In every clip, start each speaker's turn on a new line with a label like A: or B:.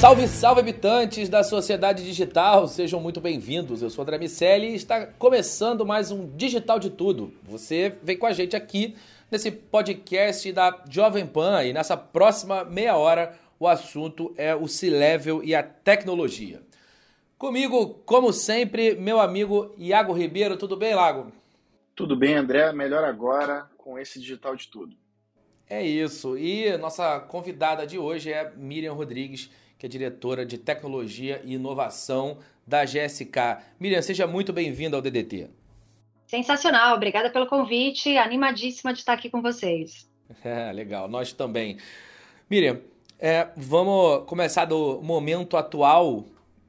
A: Salve, salve habitantes da sociedade digital, sejam muito bem-vindos. Eu sou André Miceli e está começando mais um Digital de Tudo. Você vem com a gente aqui nesse podcast da Jovem Pan e nessa próxima meia hora o assunto é o C-Level e a tecnologia. Comigo, como sempre, meu amigo Iago Ribeiro. Tudo bem, Lago?
B: Tudo bem, André. Melhor agora com esse Digital de Tudo.
A: É isso. E nossa convidada de hoje é Miriam Rodrigues que é diretora de Tecnologia e Inovação da GSK. Miriam, seja muito bem-vinda ao DDT.
C: Sensacional, obrigada pelo convite, animadíssima de estar aqui com vocês.
A: É, legal, nós também. Miriam, é, vamos começar do momento atual,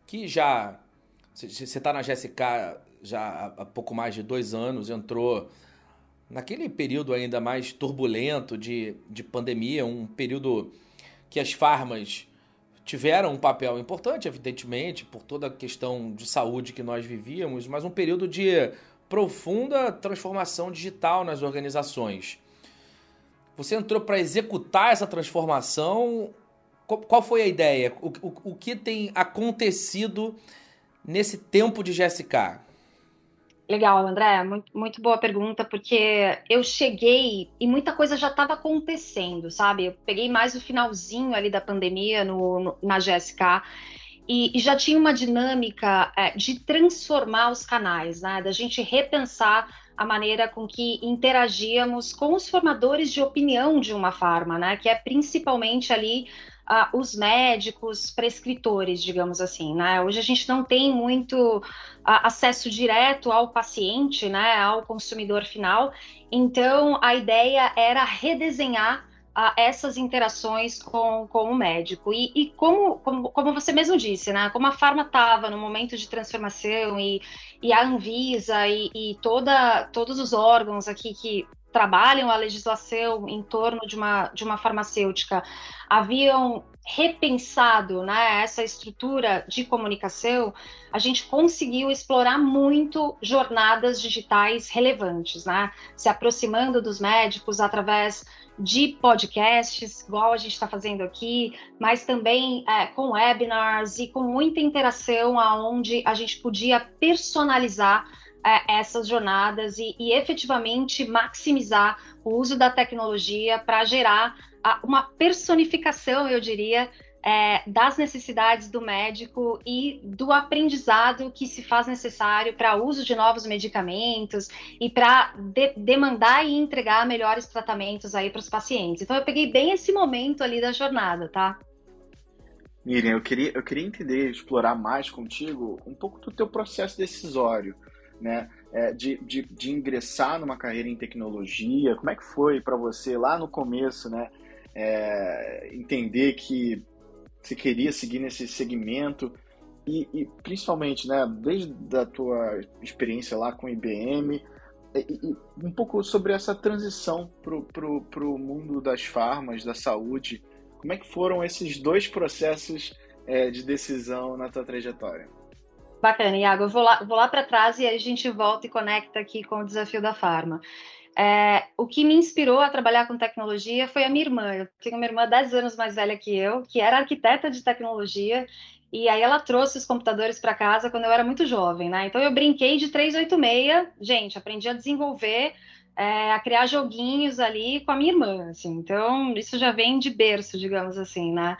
A: que já. Você está na GSK já há pouco mais de dois anos, entrou naquele período ainda mais turbulento de, de pandemia, um período que as farmas tiveram um papel importante, evidentemente, por toda a questão de saúde que nós vivíamos, mas um período de profunda transformação digital nas organizações. Você entrou para executar essa transformação. Qual foi a ideia? O, o, o que tem acontecido nesse tempo de GSK?
C: Legal, André, muito, muito boa pergunta, porque eu cheguei e muita coisa já estava acontecendo, sabe? Eu peguei mais o finalzinho ali da pandemia no, no na GSK e, e, já tinha uma dinâmica é, de transformar os canais, né? Da gente repensar a maneira com que interagíamos com os formadores de opinião de uma farma, né? Que é principalmente ali uh, os médicos prescritores, digamos assim, né? Hoje a gente não tem muito uh, acesso direto ao paciente, né? Ao consumidor final. Então a ideia era redesenhar uh, essas interações com, com o médico. E, e como, como, como, você mesmo disse, né? Como a farma estava no momento de transformação e, e a Anvisa e, e toda, todos os órgãos aqui que trabalham a legislação em torno de uma, de uma farmacêutica haviam repensado né, essa estrutura de comunicação, a gente conseguiu explorar muito jornadas digitais relevantes, né? Se aproximando dos médicos através de podcasts, igual a gente está fazendo aqui, mas também é, com webinars e com muita interação, aonde a gente podia personalizar essas jornadas e, e, efetivamente maximizar o uso da tecnologia para gerar uma personificação, eu diria, é, das necessidades do médico e do aprendizado que se faz necessário para o uso de novos medicamentos e para de, demandar e entregar melhores tratamentos aí para os pacientes. Então eu peguei bem esse momento ali da jornada, tá?
B: Miriam, eu queria, eu queria entender, explorar mais contigo um pouco do teu processo decisório né? É, de, de, de, ingressar numa carreira em tecnologia? Como é que foi para você lá no começo, né? É, entender que você queria seguir nesse segmento e, e, principalmente, né? Desde a tua experiência lá com IBM e, e um pouco sobre essa transição pro, pro, pro mundo das farmas, da saúde. Como é que foram esses dois processos é, de decisão na tua trajetória?
C: Bacana, Iago. Eu vou lá, vou lá para trás e a gente volta e conecta aqui com o desafio da farma. É, o que me inspirou a trabalhar com tecnologia foi a minha irmã. Eu tenho uma irmã 10 anos mais velha que eu, que era arquiteta de tecnologia, e aí ela trouxe os computadores para casa quando eu era muito jovem, né? Então eu brinquei de 386, gente, aprendi a desenvolver, é, a criar joguinhos ali com a minha irmã, assim. Então isso já vem de berço, digamos assim, né?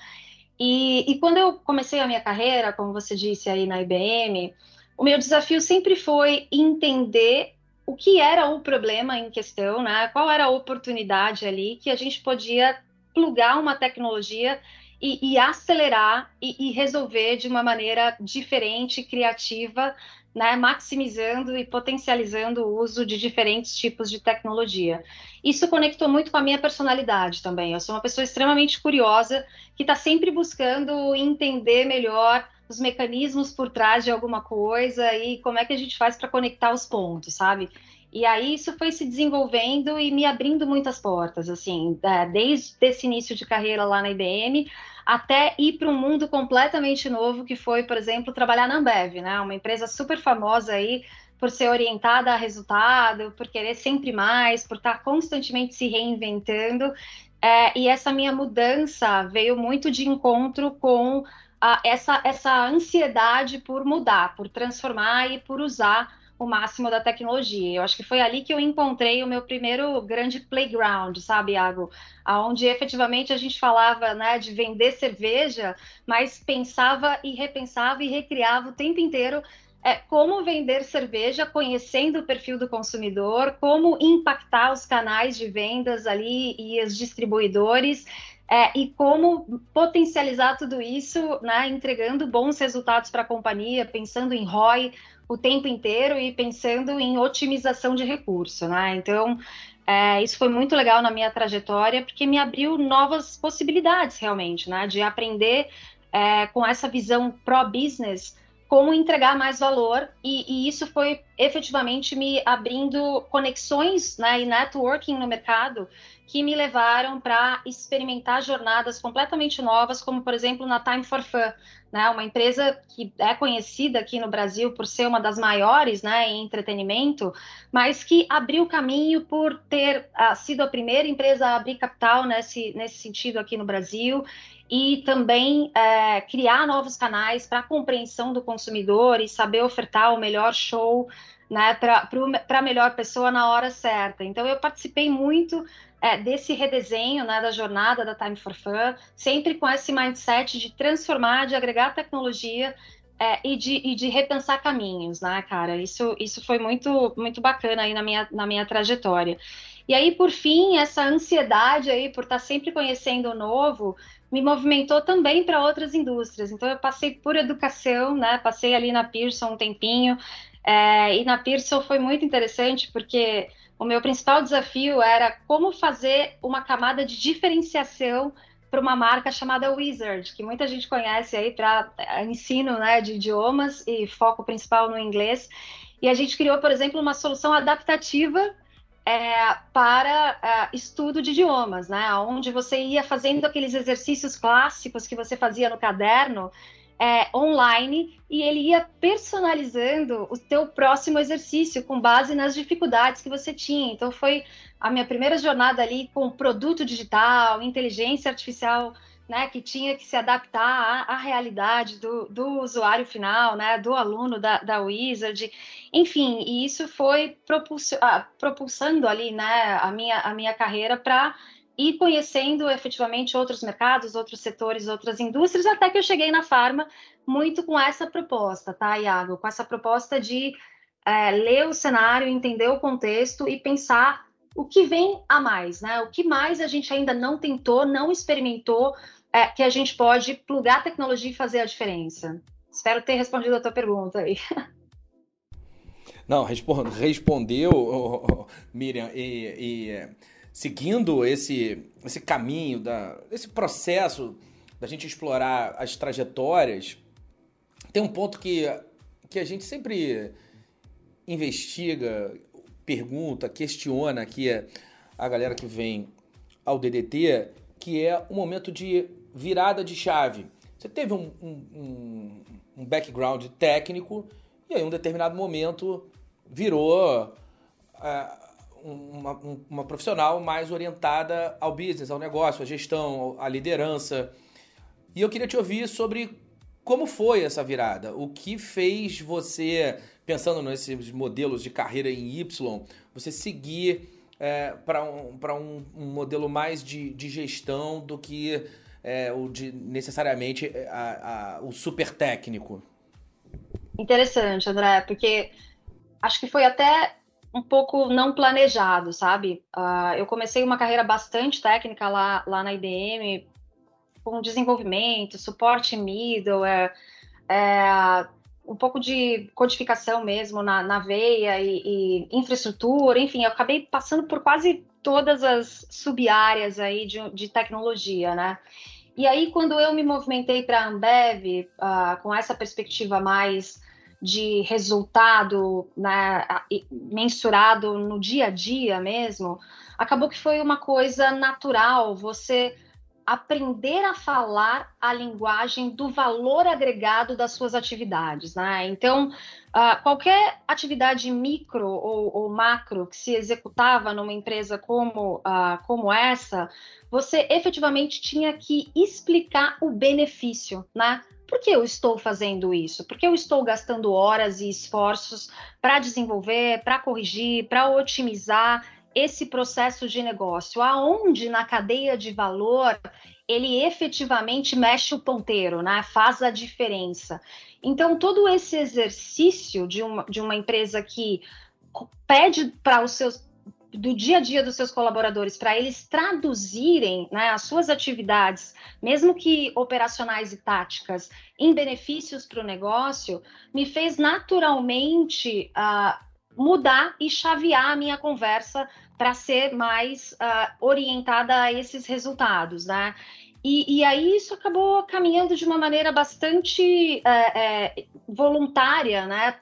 C: E, e quando eu comecei a minha carreira, como você disse aí na IBM, o meu desafio sempre foi entender o que era o problema em questão, né? Qual era a oportunidade ali que a gente podia plugar uma tecnologia e, e acelerar e, e, resolver de uma maneira diferente, criativa, né? maximizando e potencializando o uso de diferentes tipos de tecnologia. Isso conectou muito com a minha personalidade também. Eu sou uma pessoa extremamente curiosa que está sempre buscando entender melhor os mecanismos por trás de alguma coisa e como é que a gente faz para conectar os pontos, sabe? E aí isso foi se desenvolvendo e me abrindo muitas portas, assim, é, desde esse início de carreira lá na IBM até ir para um mundo completamente novo que foi, por exemplo, trabalhar na Ambev, né? Uma empresa super famosa aí por ser orientada a resultado, por querer sempre mais, por estar constantemente se reinventando. É, e essa minha mudança veio muito de encontro com a, essa, essa ansiedade por mudar, por transformar e por usar o máximo da tecnologia. Eu acho que foi ali que eu encontrei o meu primeiro grande playground, sabe, Iago? Onde efetivamente a gente falava né, de vender cerveja, mas pensava e repensava e recriava o tempo inteiro é, como vender cerveja, conhecendo o perfil do consumidor, como impactar os canais de vendas ali e os distribuidores, é, e como potencializar tudo isso, né, entregando bons resultados para a companhia, pensando em ROI o tempo inteiro e pensando em otimização de recurso, né? Então, é, isso foi muito legal na minha trajetória, porque me abriu novas possibilidades, realmente, né? De aprender é, com essa visão pro-business como entregar mais valor, e, e, isso foi efetivamente me abrindo conexões né, e networking no mercado que me levaram para experimentar jornadas completamente novas, como por exemplo na Time for Fun, né, uma empresa que é conhecida aqui no Brasil por ser uma das maiores né, em entretenimento, mas que abriu caminho por ter uh, sido a primeira empresa a abrir capital nesse, nesse sentido aqui no Brasil e também é, criar novos canais para compreensão do consumidor e saber ofertar o melhor show né, para a melhor pessoa na hora certa. Então, eu participei muito é, desse redesenho né, da jornada da Time for Fun, sempre com esse mindset de transformar, de agregar tecnologia é, e, de, e de repensar caminhos, né, cara? Isso, isso foi muito, muito bacana aí na minha, na minha trajetória. E aí, por fim, essa ansiedade aí por estar sempre conhecendo o novo me movimentou também para outras indústrias. Então, eu passei por educação, né? Passei ali na Pearson um tempinho, é, e na Pearson foi muito interessante porque o meu principal desafio era como fazer uma camada de diferenciação para uma marca chamada Wizard, que muita gente conhece aí para é, ensino né, de idiomas e foco principal no inglês. E a gente criou, por exemplo, uma solução adaptativa é, para é, estudo de idiomas, né? Onde você ia fazendo aqueles exercícios clássicos que você fazia no caderno é, online e ele ia personalizando o teu próximo exercício com base nas dificuldades que você tinha. Então foi a minha primeira jornada ali com produto digital, inteligência artificial né, que tinha que se adaptar à, à realidade do, do, usuário final, né, do aluno da, da Wizard, enfim, e isso foi propulso, ah, propulsando ali, né, a minha, a minha carreira para ir conhecendo efetivamente outros mercados, outros setores, outras indústrias, até que eu cheguei na Farma muito com essa proposta, tá, Iago? Com essa proposta de é, ler o cenário, entender o contexto e pensar o que vem a mais, né? O que mais a gente ainda não tentou, não experimentou, é, que a gente pode plugar a tecnologia e fazer a diferença. Espero ter respondido a tua pergunta aí.
A: Não, respondeu, Miriam, e, e, seguindo esse, esse caminho, da, esse processo da gente explorar as trajetórias, tem um ponto que, que a gente sempre investiga, pergunta, questiona aqui a galera que vem ao DDT, que é o momento de virada de chave. Você teve um, um, um background técnico e aí, em um determinado momento, virou uh, uma, uma, profissional mais orientada ao business, ao negócio, à gestão, à liderança. E eu queria te ouvir sobre como foi essa virada. O que fez você, pensando nesses modelos de carreira em Y, você seguir é, para um, um, um modelo mais de, de gestão do que é, o de necessariamente é, a, a, o super técnico?
C: Interessante, André, porque acho que foi até um pouco não planejado, sabe? Uh, eu comecei uma carreira bastante técnica lá, lá na IBM, com desenvolvimento, suporte middleware, é, um pouco de codificação mesmo na, na veia e, e, infraestrutura, enfim, eu acabei passando por quase todas as sub-áreas aí de, de tecnologia, né? E aí, quando eu me movimentei para a Ambev, uh, com essa perspectiva mais de resultado né, mensurado no dia a dia mesmo, acabou que foi uma coisa natural você aprender a falar a linguagem do valor agregado das suas atividades, né? Então, uh, qualquer atividade micro ou, ou, macro que se executava numa empresa como, uh, como essa, você efetivamente tinha que explicar o benefício, né? Por que eu estou fazendo isso? Por que eu estou gastando horas e esforços para desenvolver, para corrigir, para otimizar esse processo de negócio? Aonde na cadeia de valor ele efetivamente mexe o ponteiro, né? faz a diferença. Então, todo esse exercício de uma, de uma empresa que pede para os seus do dia a dia dos seus colaboradores para eles traduzirem né, as suas atividades, mesmo que operacionais e táticas, em benefícios para o negócio, me fez naturalmente uh, mudar e chavear a minha conversa para ser mais uh, orientada a esses resultados, né? E, e, aí isso acabou caminhando de uma maneira bastante é, é, voluntária, né?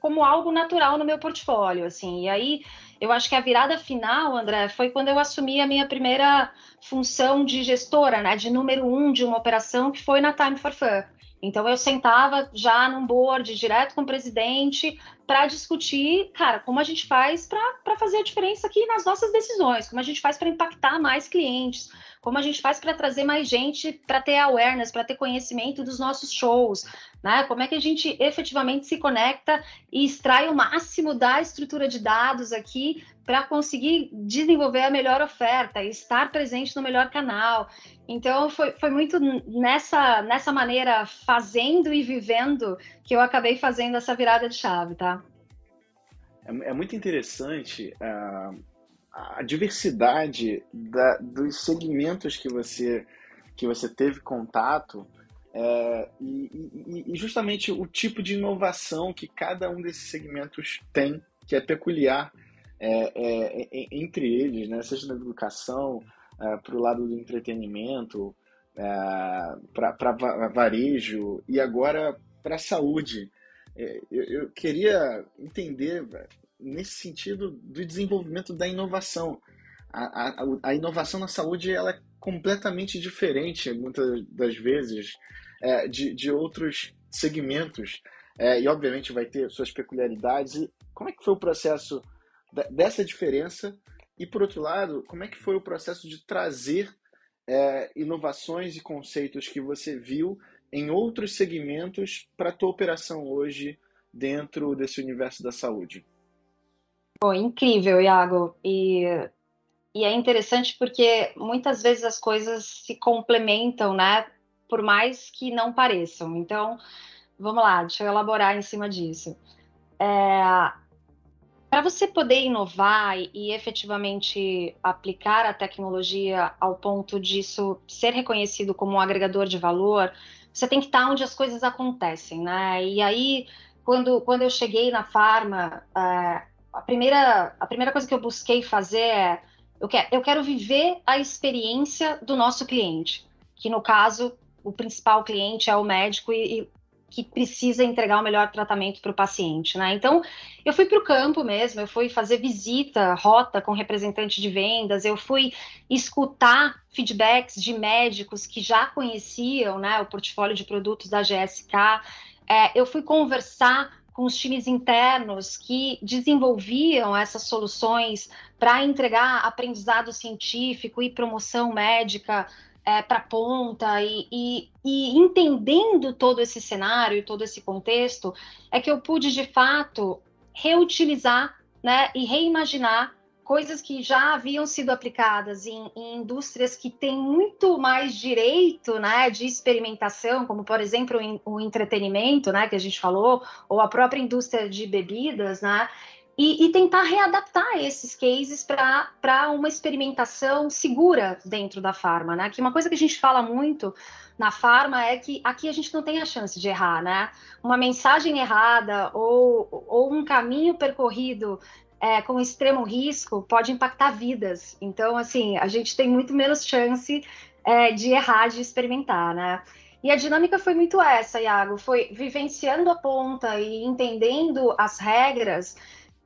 C: Como algo natural no meu portfólio, assim. E aí eu acho que a virada final, André, foi quando eu assumi a minha primeira função de gestora, né, de número um de uma operação que foi na Time for Fun. Então eu sentava já num board direto com o presidente para discutir, cara, como a gente faz para fazer a diferença aqui nas nossas decisões, como a gente faz para impactar mais clientes, como a gente faz para trazer mais gente para ter awareness, para ter conhecimento dos nossos shows, né? Como é que a gente efetivamente se conecta e extrai o máximo da estrutura de dados aqui para conseguir desenvolver a melhor oferta estar presente no melhor canal. Então foi, foi muito nessa, nessa maneira, fazendo e vivendo, que eu acabei fazendo essa virada de chave, tá?
B: É, é muito interessante uh, a diversidade da, dos segmentos que você, que você teve contato é, e, e, justamente o tipo de inovação que cada um desses segmentos tem, que é peculiar é, é, é entre eles, né? seja na educação, é, para o lado do entretenimento, é, para varejo e agora para a saúde. Eu, eu, queria entender nesse sentido do desenvolvimento da inovação. A, a, a inovação na saúde ela é completamente diferente, muitas das vezes, é, de, de outros segmentos. É, e, obviamente, vai ter suas peculiaridades. E como é que foi o processo dessa diferença? E, por outro lado, como é que foi o processo de trazer é, inovações e conceitos que você viu em outros segmentos para a tua operação hoje dentro desse universo da saúde?
C: Bom, incrível, Iago. E, e é interessante porque muitas vezes as coisas se complementam, né? Por mais que não pareçam. Então, vamos lá, deixa eu elaborar em cima disso. É, para você poder inovar e, efetivamente aplicar a tecnologia ao ponto disso ser reconhecido como um agregador de valor, você tem que estar onde as coisas acontecem, né? E aí, quando, quando eu cheguei na Farma, é, a primeira, a primeira coisa que eu busquei fazer é eu quero, eu quero viver a experiência do nosso cliente, que no caso o principal cliente é o médico e, e que precisa entregar o melhor tratamento para o paciente, né? Então, eu fui para o campo mesmo, eu fui fazer visita, rota com representante de vendas, eu fui escutar feedbacks de médicos que já conheciam, né, o portfólio de produtos da GSK, é, eu fui conversar com os times internos que desenvolviam essas soluções para entregar aprendizado científico e promoção médica é, para ponta e, e, e, entendendo todo esse cenário e todo esse contexto, é que eu pude de fato reutilizar né, e reimaginar coisas que já haviam sido aplicadas em, em, indústrias que têm muito mais direito né, de experimentação, como por exemplo o, o entretenimento, né, que a gente falou, ou a própria indústria de bebidas, né, e, e tentar readaptar esses cases para uma experimentação segura dentro da farma, né? Que uma coisa que a gente fala muito na farma é que aqui a gente não tem a chance de errar, né? Uma mensagem errada ou, ou um caminho percorrido é, com extremo risco pode impactar vidas. Então, assim, a gente tem muito menos chance é, de errar, de experimentar, né? E a dinâmica foi muito essa, Iago, foi vivenciando a ponta e entendendo as regras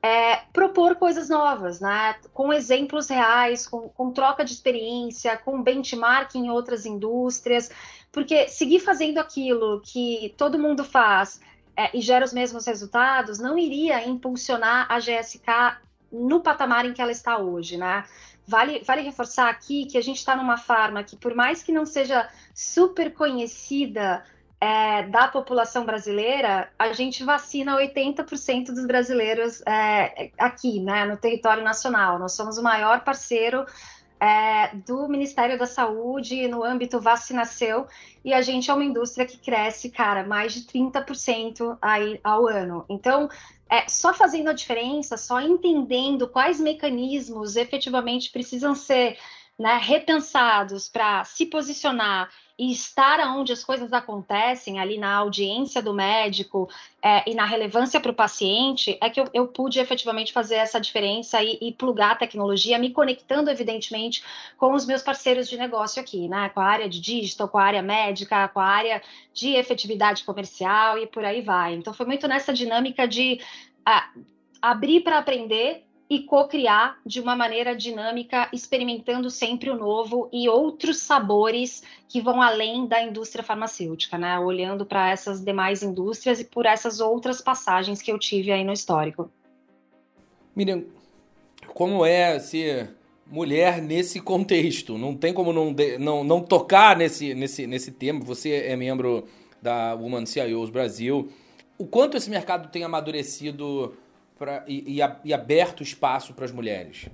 C: é, propor coisas novas, né? com exemplos reais, com, com, troca de experiência, com benchmark em outras indústrias, porque seguir fazendo aquilo que todo mundo faz é, e gera os mesmos resultados não iria impulsionar a GSK no patamar em que ela está hoje, né? Vale, vale reforçar aqui que a gente está numa farma que, por mais que não seja super conhecida é, da população brasileira, a gente vacina 80% dos brasileiros é, aqui, né, no território nacional. Nós somos o maior parceiro é, do Ministério da Saúde no âmbito vacinação e a gente é uma indústria que cresce, cara, mais de 30% aí ao ano. Então, é, só fazendo a diferença, só entendendo quais mecanismos efetivamente precisam ser né, repensados para se posicionar e estar onde as coisas acontecem, ali na audiência do médico é, e na relevância para o paciente, é que eu, eu, pude efetivamente fazer essa diferença e, e plugar a tecnologia, me conectando, evidentemente, com os meus parceiros de negócio aqui, né? Com a área de digital, com a área médica, com a área de efetividade comercial e por aí vai. Então, foi muito nessa dinâmica de abrir para aprender e co-criar de uma maneira dinâmica, experimentando sempre o novo e outros sabores que vão além da indústria farmacêutica, né? Olhando para essas demais indústrias e por essas outras passagens que eu tive aí no histórico.
A: Miriam, como é ser mulher nesse contexto? Não tem como não, não, não tocar nesse, nesse, nesse tema. Você é membro da Woman CIOs Brasil. O quanto esse mercado tem amadurecido pra, e, e, e aberto espaço para as mulheres?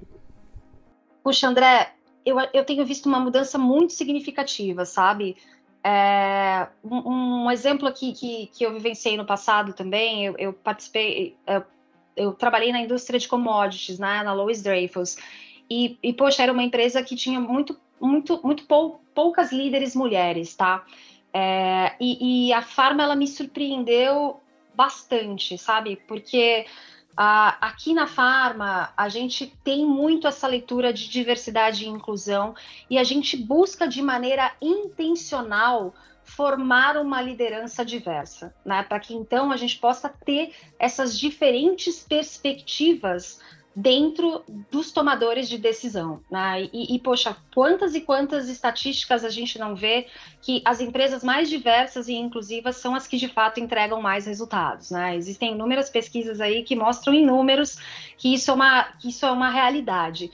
C: Puxa, André, eu, eu tenho visto uma mudança muito significativa, sabe? É, um, um, exemplo aqui que, que eu vivenciei no passado também, eu, eu participei, eu, eu, trabalhei na indústria de commodities, né, na Lois Dreyfus, e, e, poxa, era uma empresa que tinha muito, muito, muito pou, poucas líderes mulheres, tá? É, e, e a Farma, ela me surpreendeu bastante, sabe? Porque aqui na Farma, a gente tem muito essa leitura de diversidade e inclusão e a gente busca de maneira intencional formar uma liderança diversa, né? Para que então a gente possa ter essas diferentes perspectivas dentro dos tomadores de decisão. Né? E, e, poxa, quantas e quantas estatísticas a gente não vê que as empresas mais diversas e inclusivas são as que de fato entregam mais resultados. Né? Existem inúmeras pesquisas aí que mostram em números que isso é uma, que isso é uma realidade.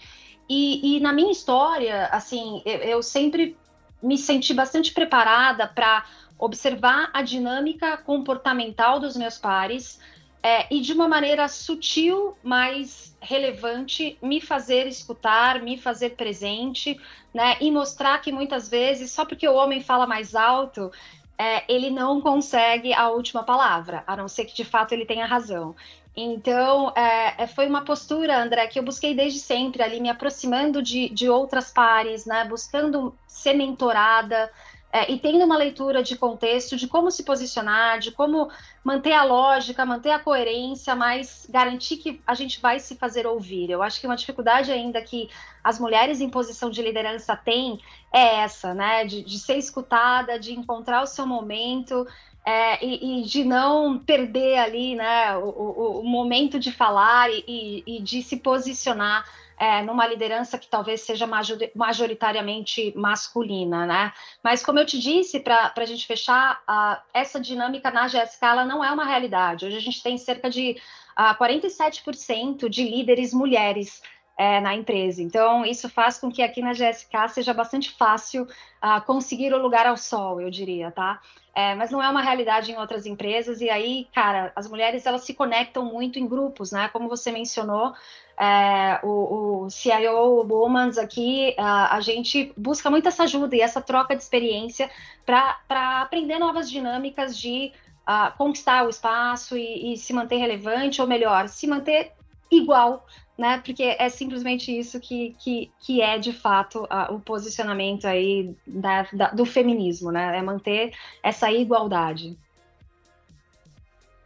C: E, e na minha história, assim, eu, eu sempre me senti bastante preparada para observar a dinâmica comportamental dos meus pares, é, e de uma maneira sutil, mas relevante, me fazer escutar, me fazer presente, né? E mostrar que muitas vezes, só porque o homem fala mais alto, é, ele não consegue a última palavra, a não ser que de fato ele tenha razão. Então, é, é foi uma postura, André, que eu busquei desde sempre ali, me aproximando de, de outras pares, né? Buscando ser mentorada, é, e tendo uma leitura de contexto, de como se posicionar, de como manter a lógica, manter a coerência, mas garantir que a gente vai se fazer ouvir. Eu acho que uma dificuldade ainda que as mulheres em posição de liderança têm é essa, né? De, de ser escutada, de encontrar o seu momento, é, e, e, de não perder ali né, o, o, o momento de falar e, e, de se posicionar é, numa liderança que talvez seja majoritariamente masculina, né? Mas como eu te disse, para a gente fechar, uh, essa dinâmica na GSK ela não é uma realidade. Hoje a gente tem cerca de uh, 47% de líderes mulheres é, na empresa. Então, isso faz com que aqui na GSK seja bastante fácil uh, conseguir o lugar ao sol, eu diria, tá? É, mas não é uma realidade em outras empresas, e aí, cara, as mulheres elas se conectam muito em grupos, né? Como você mencionou, é, o, o CIO Womans aqui, uh, a gente busca muito essa ajuda e essa troca de experiência para aprender novas dinâmicas de uh, conquistar o espaço e, e se manter relevante, ou melhor, se manter igual né? Porque é simplesmente isso que, que, que é de fato a, o posicionamento aí da, da, do feminismo, né? É manter essa igualdade.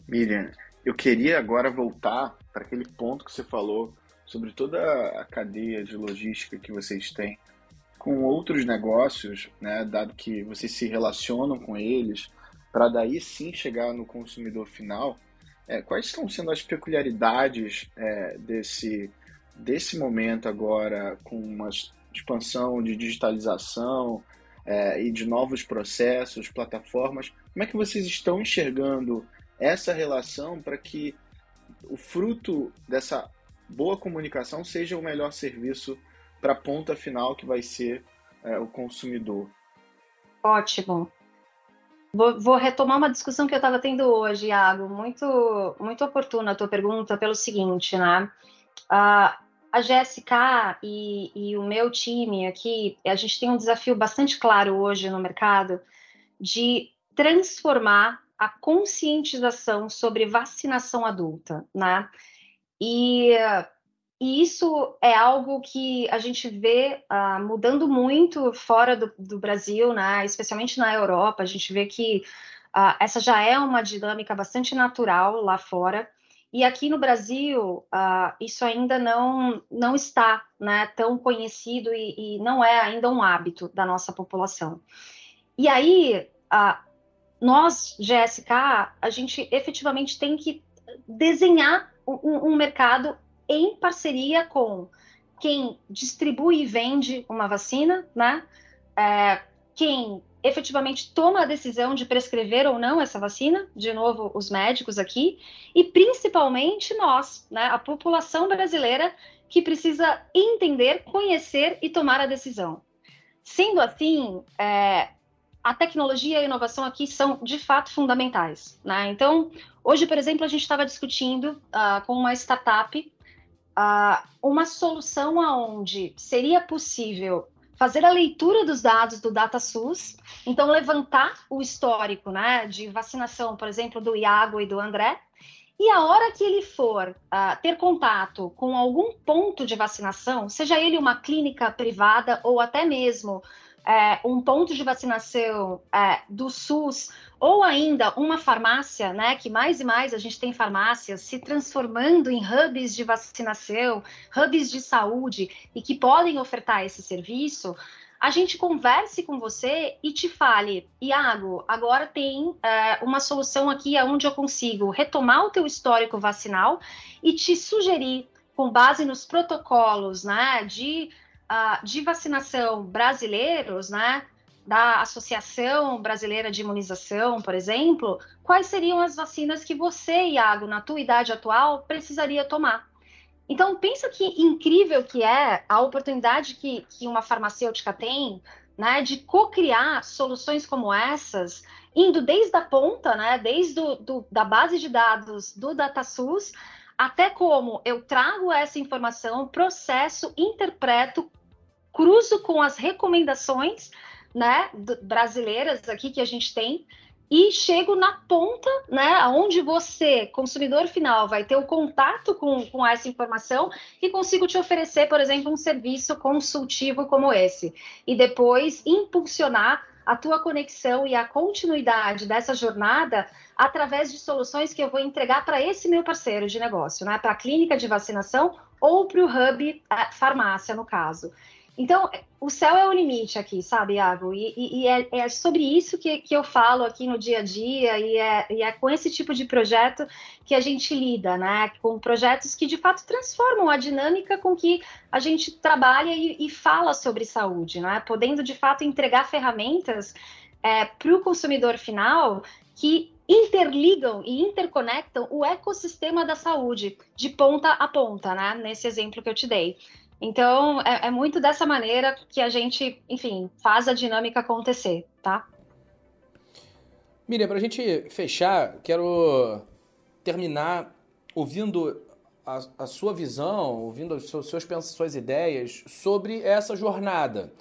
B: Miriam, eu queria agora voltar para aquele ponto que você falou sobre toda a cadeia de logística que vocês têm com outros negócios, né? Dado que vocês se relacionam com eles, para daí sim chegar no consumidor final. É, quais estão sendo as peculiaridades é, desse, desse momento agora, com uma expansão de digitalização é, e de novos processos, plataformas? Como é que vocês estão enxergando essa relação para que o fruto dessa boa comunicação seja o melhor serviço para a ponta final que vai ser é, o consumidor?
C: Ótimo. Vou, vou, retomar uma discussão que eu estava tendo hoje, Iago, muito, muito oportuna a tua pergunta, pelo seguinte, né? Uh, a Jéssica e, e, o meu time aqui, a gente tem um desafio bastante claro hoje no mercado de transformar a conscientização sobre vacinação adulta, né? E e isso é algo que a gente vê uh, mudando muito fora do, do, Brasil, né? especialmente na Europa. A gente vê que uh, essa já é uma dinâmica bastante natural lá fora. E aqui no Brasil, uh, isso ainda não, não está né, tão conhecido e, e, não é ainda um hábito da nossa população. E aí, nós, GSK, a gente efetivamente tem que desenhar um, um mercado em parceria com quem distribui e vende uma vacina, né? É, quem efetivamente toma a decisão de prescrever ou não essa vacina, de novo, os médicos aqui, e principalmente nós, né, a população brasileira que precisa entender, conhecer e tomar a decisão. Sendo assim, é, a tecnologia e a inovação aqui são de fato fundamentais. Né? Então, hoje, por exemplo, a gente estava discutindo uh, com uma startup uh, uma solução aonde seria possível fazer a leitura dos dados do DataSUS, então levantar o histórico né, de vacinação, por exemplo, do Iago e do André, e a hora que ele for uh, ter contato com algum ponto de vacinação, seja ele uma clínica privada ou até mesmo é, um ponto de vacinação é, do SUS ou ainda uma farmácia, né, que mais e mais a gente tem farmácias se transformando em hubs de vacinação, hubs de saúde e que podem ofertar esse serviço, a gente converse com você e te fale, Iago, agora tem é, uma solução aqui onde eu consigo retomar o teu histórico vacinal e te sugerir, com base nos protocolos né, de uh, de vacinação brasileiros, né, da Associação Brasileira de Imunização, por exemplo, quais seriam as vacinas que você, Iago, na tua idade atual, precisaria tomar? Então, pensa que incrível que é a oportunidade que, que uma farmacêutica tem né, de co-criar soluções como essas, indo desde a ponta, né, desde do, do, da base de dados do DataSUS, até como eu trago essa informação, processo, interpreto, cruzo com as recomendações né, brasileiras aqui que a gente tem e chego na ponta, né, onde você, consumidor final, vai ter o contato com, com essa informação e consigo te oferecer, por exemplo, um serviço consultivo como esse. E depois impulsionar a tua conexão e a continuidade dessa jornada através de soluções que eu vou entregar para esse meu parceiro de negócio, né? Para a clínica de vacinação ou para o hub farmácia, no caso. Então, o céu é o limite aqui, sabe, Iago? E, e, e é, é, sobre isso que, que eu falo aqui no dia a dia, e é, e é com esse tipo de projeto que a gente lida, né? Com projetos que de fato transformam a dinâmica com que a gente trabalha e, e fala sobre saúde, né? Podendo de fato entregar ferramentas é, para o consumidor final que interligam e interconectam o ecossistema da saúde de ponta a ponta, né? Nesse exemplo que eu te dei. Então, é, é, muito dessa maneira que a gente, enfim, faz a dinâmica acontecer, tá?
A: Miriam, para a gente fechar, quero terminar ouvindo a, a sua visão, ouvindo as suas, suas, suas ideias sobre essa jornada.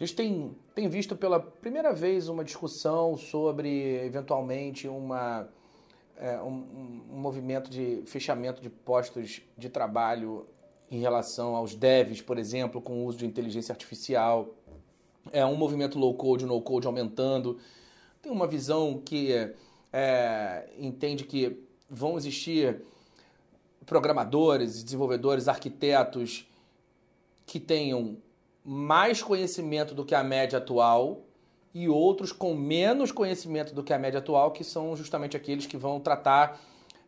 A: A gente tem, tem visto pela primeira vez uma discussão sobre, eventualmente, uma, é, um, um movimento de fechamento de postos de trabalho em relação aos devs, por exemplo, com o uso de inteligência artificial. É um movimento low code, no code aumentando. Tem uma visão que é, entende que vão existir programadores, desenvolvedores, arquitetos que tenham mais conhecimento do que a média atual e outros com menos conhecimento do que a média atual, que são justamente aqueles que vão tratar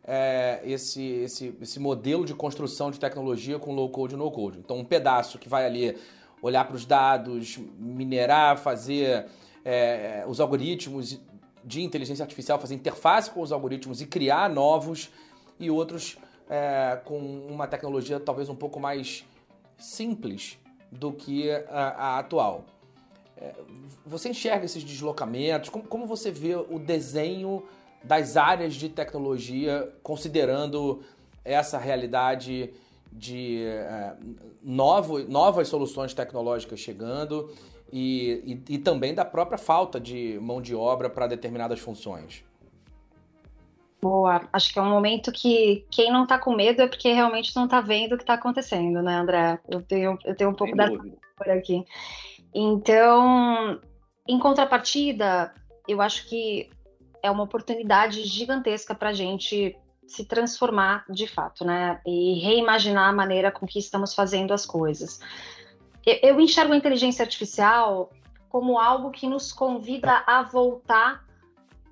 A: é, esse, esse, esse modelo de construção de tecnologia com low code e no code. Então, um pedaço que vai ali olhar para os dados, minerar, fazer é, os algoritmos de inteligência artificial, fazer interface com os algoritmos e criar novos, e outros é, com uma tecnologia talvez um pouco mais simples do que a, a atual. É, você enxerga esses deslocamentos? Como, como você vê o desenho das áreas de tecnologia, considerando essa realidade de é, novo, novas soluções tecnológicas chegando e, e, e, também da própria falta de mão de obra para determinadas funções.
C: Boa, acho que é um momento que quem não está com medo é porque realmente não está vendo o que está acontecendo, né, André? Eu tenho, eu tenho um pouco dessa por aqui. Então, em contrapartida, eu acho que é uma oportunidade gigantesca para a gente se transformar de fato, né? E reimaginar a maneira com que estamos fazendo as coisas. Eu, enxergo a inteligência artificial como algo que nos convida a voltar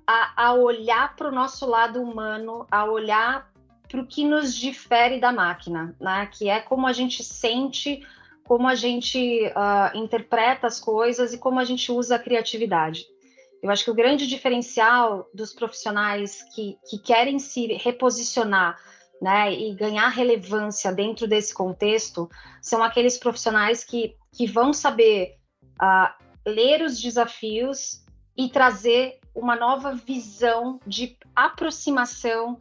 C: a, a olhar para o nosso lado humano, a olhar para o que nos difere da máquina, né? Que é como a gente sente, como a gente uh, interpreta as coisas e como a gente usa a criatividade. Eu acho que o grande diferencial dos profissionais que, que querem se reposicionar né, e ganhar relevância dentro desse contexto são aqueles profissionais que, que vão saber uh, ler os desafios e trazer uma nova visão de aproximação,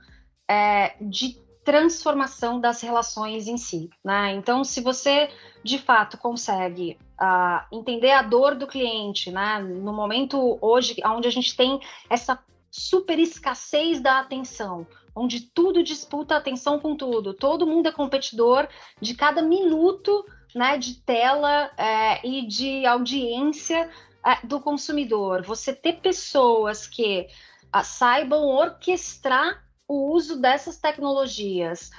C: é, de transformação das relações em si. Né? Então, se você de fato consegue uh, entender a dor do cliente, né? No momento hoje, onde a gente tem essa super escassez da atenção, onde tudo disputa atenção com tudo, todo mundo é competidor de cada minuto né, de tela é, e de audiência é, do consumidor. Você ter pessoas que uh, saibam orquestrar o uso dessas tecnologias,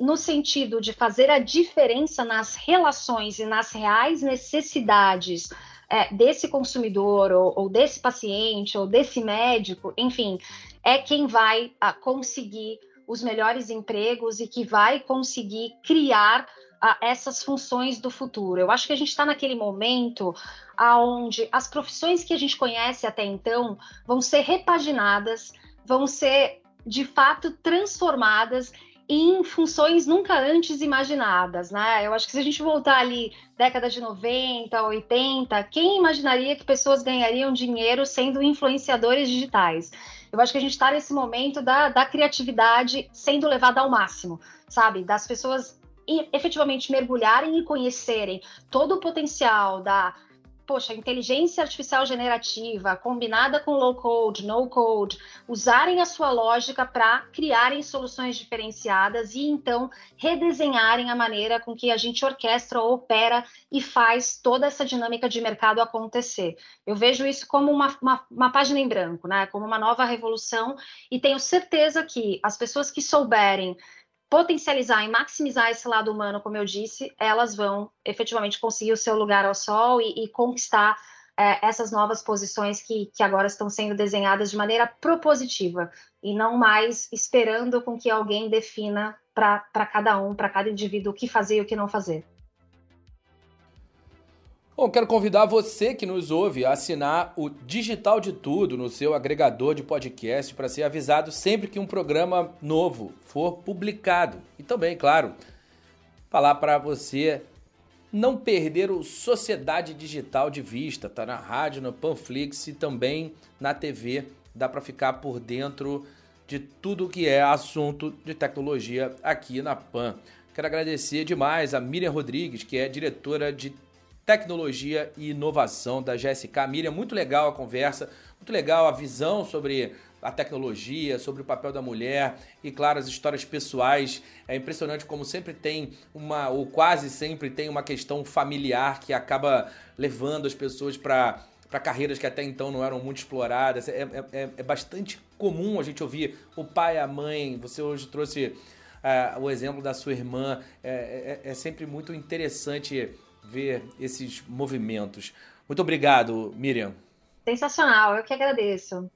C: no sentido de fazer a diferença nas relações e nas reais necessidades é, desse consumidor, ou, ou, desse paciente, ou desse médico, enfim, é quem vai a, conseguir os melhores empregos e que vai conseguir criar a, essas funções do futuro. Eu acho que a gente está naquele momento onde as profissões que a gente conhece até então vão ser repaginadas, vão ser de fato transformadas em funções nunca antes imaginadas, né? Eu acho que se a gente voltar ali década de 90, 80, quem imaginaria que pessoas ganhariam dinheiro sendo influenciadores digitais? Eu acho que a gente está nesse momento da, da criatividade sendo levada ao máximo, sabe? Das pessoas efetivamente mergulharem e conhecerem todo o potencial da poxa, inteligência artificial generativa combinada com low code, no code, usarem a sua lógica para criarem soluções diferenciadas e então redesenharem a maneira com que a gente orquestra, opera e faz toda essa dinâmica de mercado acontecer. Eu vejo isso como uma, uma, uma página em branco, né? Como uma nova revolução e tenho certeza que as pessoas que souberem potencializar e maximizar esse lado humano, como eu disse, elas vão efetivamente conseguir o seu lugar ao sol e, e conquistar é, essas novas posições que, que agora estão sendo desenhadas de maneira propositiva e não mais esperando com que alguém defina para cada um, para cada indivíduo, o que fazer e o que não fazer.
A: Bom, quero convidar você que nos ouve a assinar o Digital de Tudo no seu agregador de podcast para ser avisado sempre que um programa novo for publicado. E também, claro, falar para você não perder o Sociedade Digital de vista. Tá na rádio, no Panflix e também na TV. Dá para ficar por dentro de tudo que é assunto de tecnologia aqui na Pan. Quero agradecer demais a Miriam Rodrigues, que é diretora de tecnologia e inovação da GSK. Miriam, muito legal a conversa, muito legal a visão sobre a tecnologia, sobre o papel da mulher e, claro, as histórias pessoais. É impressionante como sempre tem uma, ou quase sempre tem uma questão familiar que acaba levando as pessoas para para carreiras que até então não eram muito exploradas. É, é, é, é, bastante comum a gente ouvir o pai, a mãe. Você hoje trouxe uh, o exemplo da sua irmã. É, é, é sempre muito interessante ver esses movimentos. Muito obrigado, Miriam.
C: Sensacional, eu que agradeço.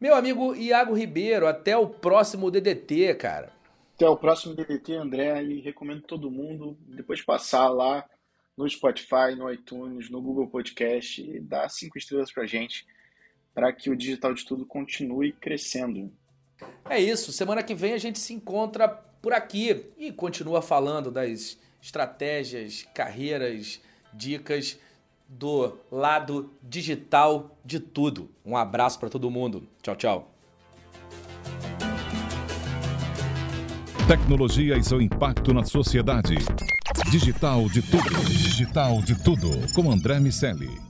A: Meu amigo Iago Ribeiro, até o próximo DDT, cara.
B: Até o próximo DDT, André, e recomendo todo mundo depois passar lá no Spotify, no iTunes, no Google Podcast e dar cinco estrelas pra gente para que o Digital de Tudo continue crescendo.
A: É isso, semana que vem a gente se encontra por aqui e continua falando das estratégias, carreiras, dicas do lado digital de tudo. Um abraço para todo mundo. Tchau, tchau.
D: Tecnologia e seu impacto na sociedade. Digital de tudo. Digital de tudo. Com André Miscelli.